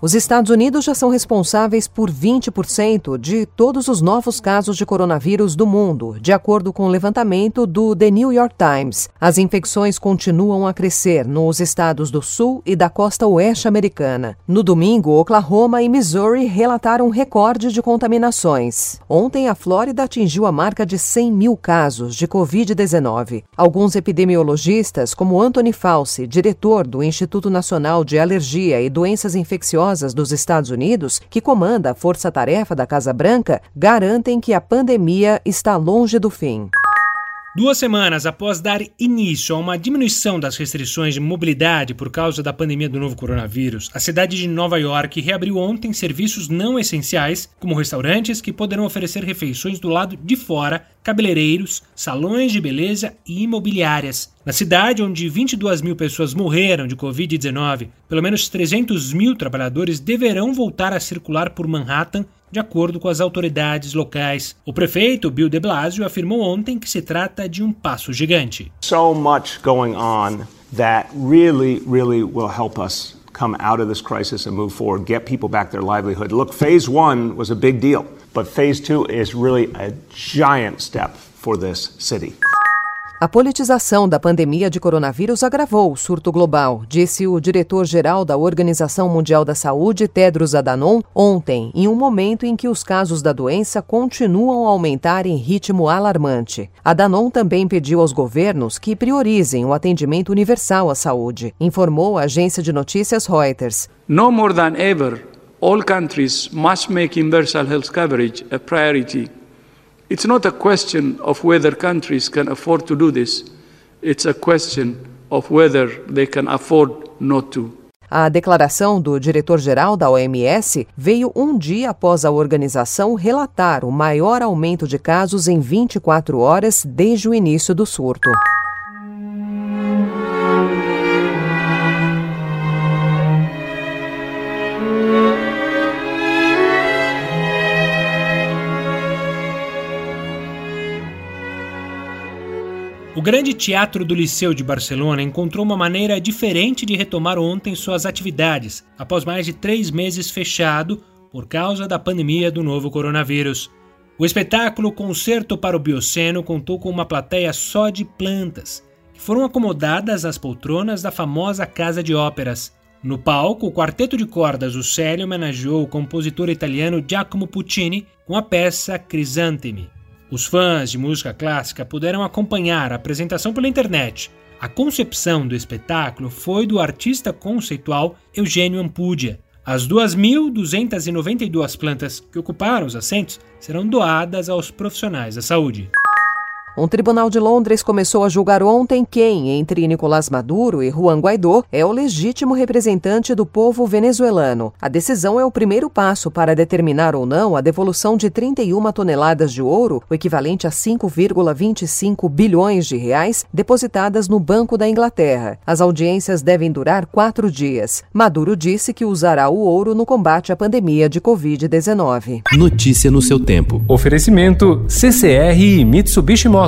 Os Estados Unidos já são responsáveis por 20% de todos os novos casos de coronavírus do mundo, de acordo com o levantamento do The New York Times. As infecções continuam a crescer nos estados do sul e da costa oeste americana. No domingo, Oklahoma e Missouri relataram recorde de contaminações. Ontem, a Flórida atingiu a marca de 100 mil casos de Covid-19. Alguns epidemiologistas, como Anthony Fauci, diretor do Instituto Nacional de Alergia e Doenças Infecciosas, dos Estados Unidos, que comanda a força-tarefa da Casa Branca, garantem que a pandemia está longe do fim. Duas semanas após dar início a uma diminuição das restrições de mobilidade por causa da pandemia do novo coronavírus, a cidade de Nova York reabriu ontem serviços não essenciais, como restaurantes que poderão oferecer refeições do lado de fora, cabeleireiros, salões de beleza e imobiliárias. Na cidade, onde 22 mil pessoas morreram de Covid-19, pelo menos 300 mil trabalhadores deverão voltar a circular por Manhattan de acordo com as autoridades locais. O prefeito Bill de Blasio afirmou ontem que se trata de um passo gigante. So much going on that really, really will help us come out of this crisis and move forward, get people back their livelihood. Look, phase one was a big deal, but phase two is really a giant step for this city. A politização da pandemia de coronavírus agravou o surto global, disse o diretor-geral da Organização Mundial da Saúde, Tedros Adhanom, ontem, em um momento em que os casos da doença continuam a aumentar em ritmo alarmante. Adhanom também pediu aos governos que priorizem o atendimento universal à saúde, informou a agência de notícias Reuters. No more than ever, all countries must make universal health coverage a priority. It's not a question of whether countries can afford to do this, it's a question of whether they can afford not to. A declaração do diretor-geral da OMS veio um dia após a organização relatar o maior aumento de casos em 24 horas desde o início do surto. O Grande Teatro do Liceu de Barcelona encontrou uma maneira diferente de retomar ontem suas atividades, após mais de três meses fechado por causa da pandemia do novo coronavírus. O espetáculo Concerto para o Bioceno contou com uma plateia só de plantas, que foram acomodadas às poltronas da famosa Casa de Óperas. No palco, o quarteto de cordas O Célio homenageou o compositor italiano Giacomo Puccini com a peça Crisantemi. Os fãs de música clássica puderam acompanhar a apresentação pela internet. A concepção do espetáculo foi do artista conceitual Eugênio Ampudia. As 2.292 plantas que ocuparam os assentos serão doadas aos profissionais da saúde. Um tribunal de Londres começou a julgar ontem quem, entre Nicolás Maduro e Juan Guaidó, é o legítimo representante do povo venezuelano. A decisão é o primeiro passo para determinar ou não a devolução de 31 toneladas de ouro, o equivalente a 5,25 bilhões de reais, depositadas no Banco da Inglaterra. As audiências devem durar quatro dias. Maduro disse que usará o ouro no combate à pandemia de Covid-19. Notícia no seu tempo. Oferecimento CCR e Mitsubishi Motors.